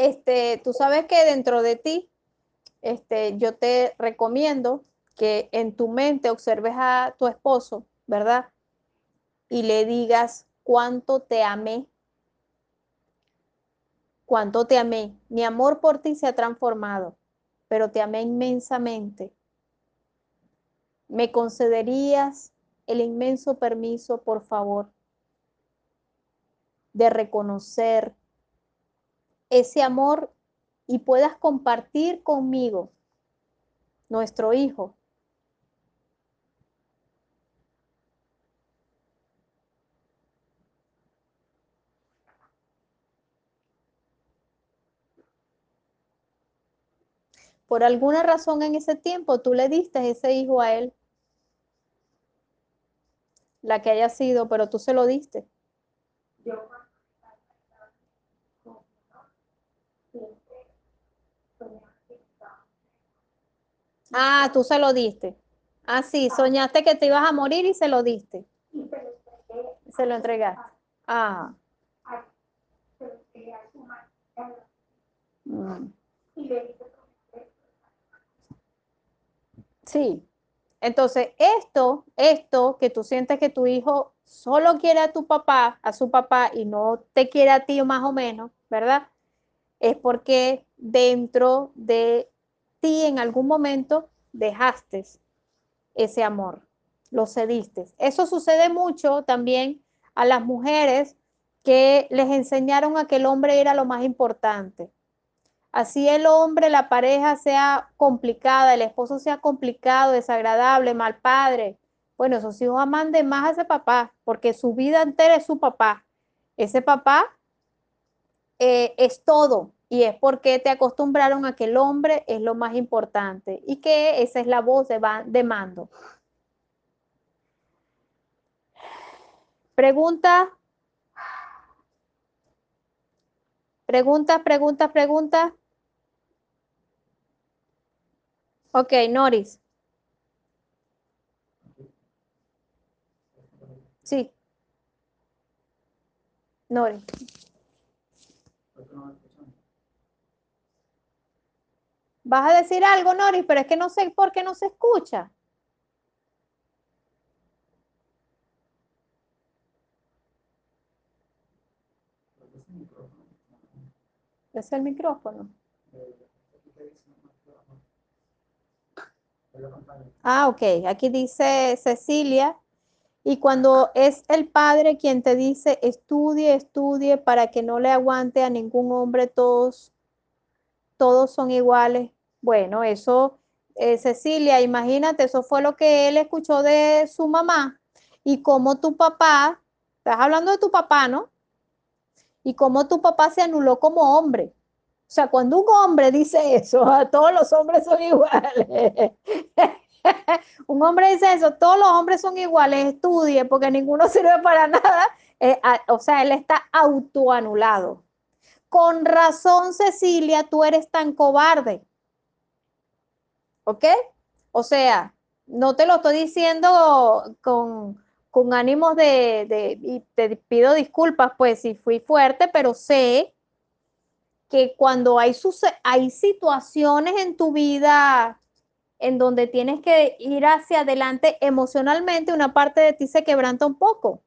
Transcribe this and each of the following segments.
este, tú sabes que dentro de ti, este, yo te recomiendo que en tu mente observes a tu esposo, ¿verdad? Y le digas cuánto te amé, cuánto te amé. Mi amor por ti se ha transformado, pero te amé inmensamente. ¿Me concederías el inmenso permiso, por favor, de reconocer ese amor y puedas compartir conmigo nuestro hijo. Por alguna razón en ese tiempo tú le diste ese hijo a él, la que haya sido, pero tú se lo diste. Ah, tú se lo diste. Ah, sí, soñaste que te ibas a morir y se lo diste. Se lo entregaste. Ah. Mm. Sí. Entonces, esto, esto que tú sientes que tu hijo solo quiere a tu papá, a su papá, y no te quiere a ti más o menos, ¿verdad? Es porque dentro de ti en algún momento dejaste ese amor, lo cediste. Eso sucede mucho también a las mujeres que les enseñaron a que el hombre era lo más importante. Así el hombre, la pareja sea complicada, el esposo sea complicado, desagradable, mal padre. Bueno, esos hijos aman de más a ese papá, porque su vida entera es su papá. Ese papá eh, es todo, y es porque te acostumbraron a que el hombre es lo más importante y que esa es la voz de, de mando. Pregunta. Pregunta, pregunta, pregunta. Ok, Noris. Sí. Noris. Vas a decir algo, Noris, pero es que no sé por qué no se escucha. Es el micrófono. Ah, ok. Aquí dice Cecilia. Y cuando es el padre quien te dice, estudie, estudie para que no le aguante a ningún hombre, todos, todos son iguales. Bueno, eso, eh, Cecilia, imagínate, eso fue lo que él escuchó de su mamá y cómo tu papá, estás hablando de tu papá, ¿no? Y cómo tu papá se anuló como hombre. O sea, cuando un hombre dice eso, todos los hombres son iguales. Un hombre dice eso, todos los hombres son iguales, estudie, porque ninguno sirve para nada. Eh, o sea, él está autoanulado. Con razón, Cecilia, tú eres tan cobarde. ¿Ok? O sea, no te lo estoy diciendo con, ánimos de, y te pido disculpas, pues si fui fuerte, pero sé que cuando hay, hay situaciones en tu vida en donde tienes que ir hacia adelante emocionalmente, una parte de ti se quebranta un poco.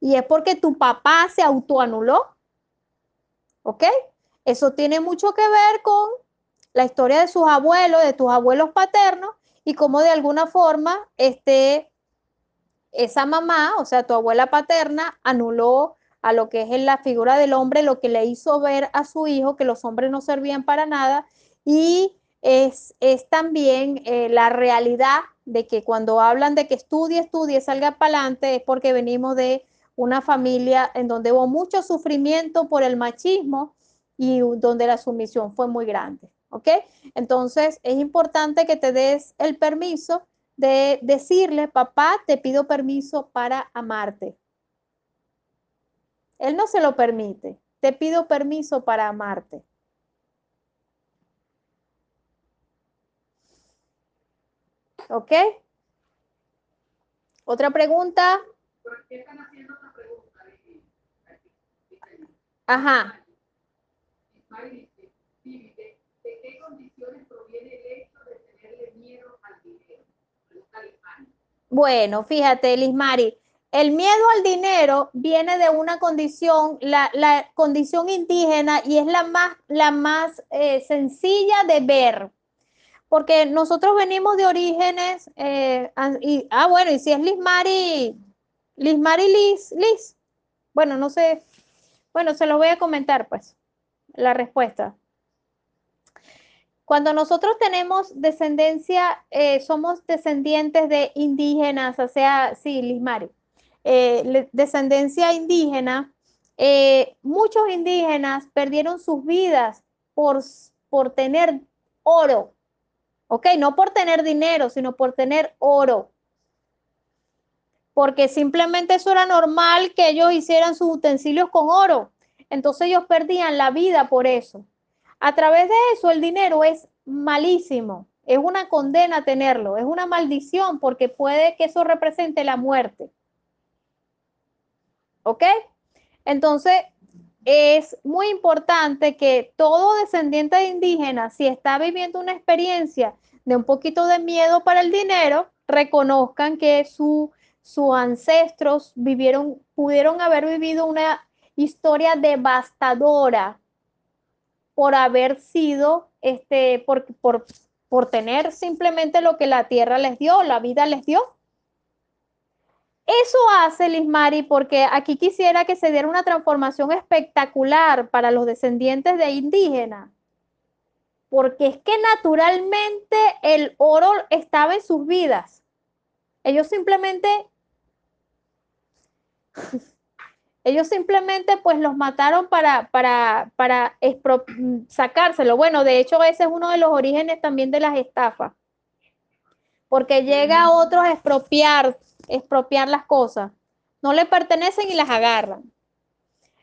Y es porque tu papá se autoanuló. ¿Ok? Eso tiene mucho que ver con la historia de sus abuelos, de tus abuelos paternos, y cómo de alguna forma este, esa mamá, o sea, tu abuela paterna, anuló a lo que es la figura del hombre, lo que le hizo ver a su hijo que los hombres no servían para nada, y es, también eh, la realidad de que cuando hablan de que estudie, estudie, salga para adelante, es porque venimos de una familia en donde hubo mucho sufrimiento por el machismo y donde la sumisión fue muy grande. ¿ok? Entonces es importante que te des el permiso de decirle, papá, te pido permiso para amarte. Él no se lo permite, te pido permiso para amarte. ¿Ok? ¿Otra pregunta? ¿Por qué están haciendo esta pregunta? Ajá. ¿de, qué condiciones proviene el hecho de tenerle miedo al dinero? Bueno, fíjate, Lismari, el miedo al dinero viene de una condición, la, la condición indígena, y es la más, la más eh, sencilla de ver. Porque nosotros venimos de orígenes, eh, y, ah, bueno, y si es Lismari, Lismari Liz, Liz, bueno, no sé, bueno, se lo voy a comentar, pues, la respuesta. Cuando nosotros tenemos descendencia, eh, somos descendientes de indígenas, o sea, sí, Lismari, eh, le- descendencia indígena, eh, muchos indígenas perdieron sus vidas por, por tener oro, ¿ok? No por tener dinero, sino por tener oro. Porque simplemente eso era normal que ellos hicieran sus utensilios con oro. Entonces ellos perdían la vida por eso. A través de eso, el dinero es malísimo. Es una condena tenerlo, es una maldición porque puede que eso represente la muerte. ¿Ok? Entonces, es muy importante que todo descendiente de indígena, si está viviendo una experiencia de un poquito de miedo para el dinero, reconozcan que su, sus ancestros vivieron, pudieron haber vivido una historia devastadora por haber sido, este, por, por, por tener simplemente lo que la tierra les dio, la vida les dio. Eso hace Lismari porque aquí quisiera que se diera una transformación espectacular para los descendientes de indígenas. Porque es que naturalmente el oro estaba en sus vidas. Ellos simplemente, ellos simplemente pues los mataron para, para, para sacárselo. Bueno, de hecho ese es uno de los orígenes también de las estafas. Porque llega a otros a expropiar, expropiar las cosas. No le pertenecen y las agarran.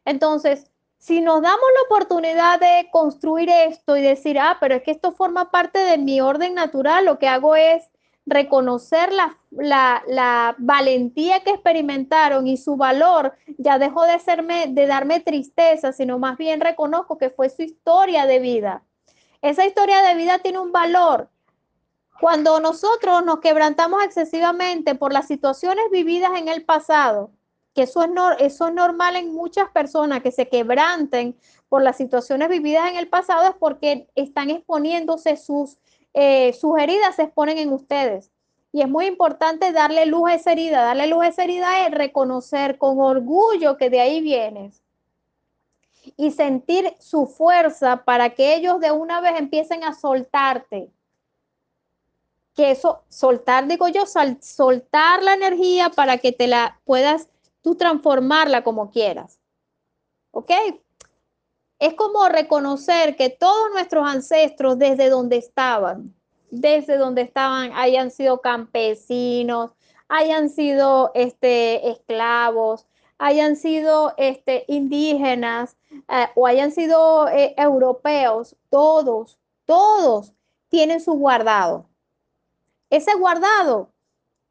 Entonces, si nos damos la oportunidad de construir esto y decir, ah, pero es que esto forma parte de mi orden natural, lo que hago es reconocer la, la, la valentía que experimentaron y su valor, ya dejó de, serme, de darme tristeza, sino más bien reconozco que fue su historia de vida. Esa historia de vida tiene un valor. Cuando nosotros nos quebrantamos excesivamente por las situaciones vividas en el pasado, que eso es, normal en muchas personas que se quebranten por las situaciones vividas en el pasado, es porque están exponiéndose sus, eh, sus heridas, se exponen en ustedes. Y es muy importante darle luz a esa herida. Darle luz a esa herida es reconocer con orgullo que de ahí vienes y sentir su fuerza para que ellos de una vez empiecen a soltarte. Que eso, soltar, digo yo, soltar la energía para que te la puedas tú transformarla como quieras. ¿Ok? Es como reconocer que todos nuestros ancestros desde donde estaban, desde donde estaban, hayan sido campesinos, hayan sido este, esclavos, hayan sido este, indígenas eh, o hayan sido eh, europeos, todos, todos tienen su guardado. Ese guardado,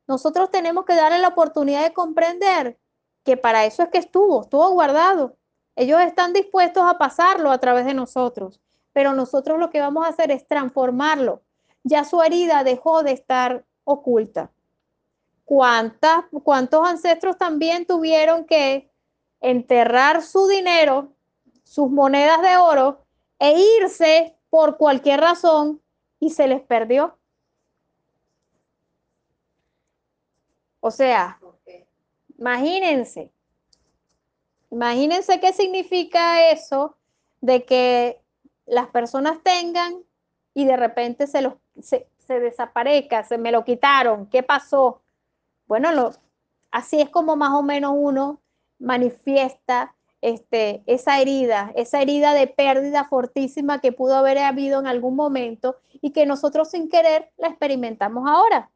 nosotros tenemos que darle la oportunidad de comprender que para eso es que estuvo, estuvo guardado. Ellos están dispuestos a pasarlo a través de nosotros, pero nosotros lo que vamos a hacer es transformarlo. Ya su herida dejó de estar oculta. ¿Cuántas, ¿Cuántos ancestros también tuvieron que enterrar su dinero, sus monedas de oro, e irse por cualquier razón y se les perdió? O sea, imagínense, imagínense qué significa eso de que las personas tengan y de repente se, los, se, se desaparezca, se me lo quitaron, ¿qué pasó? Bueno, lo, así es como más o menos uno manifiesta este, esa herida, esa herida de pérdida fortísima que pudo haber habido en algún momento y que nosotros sin querer la experimentamos ahora.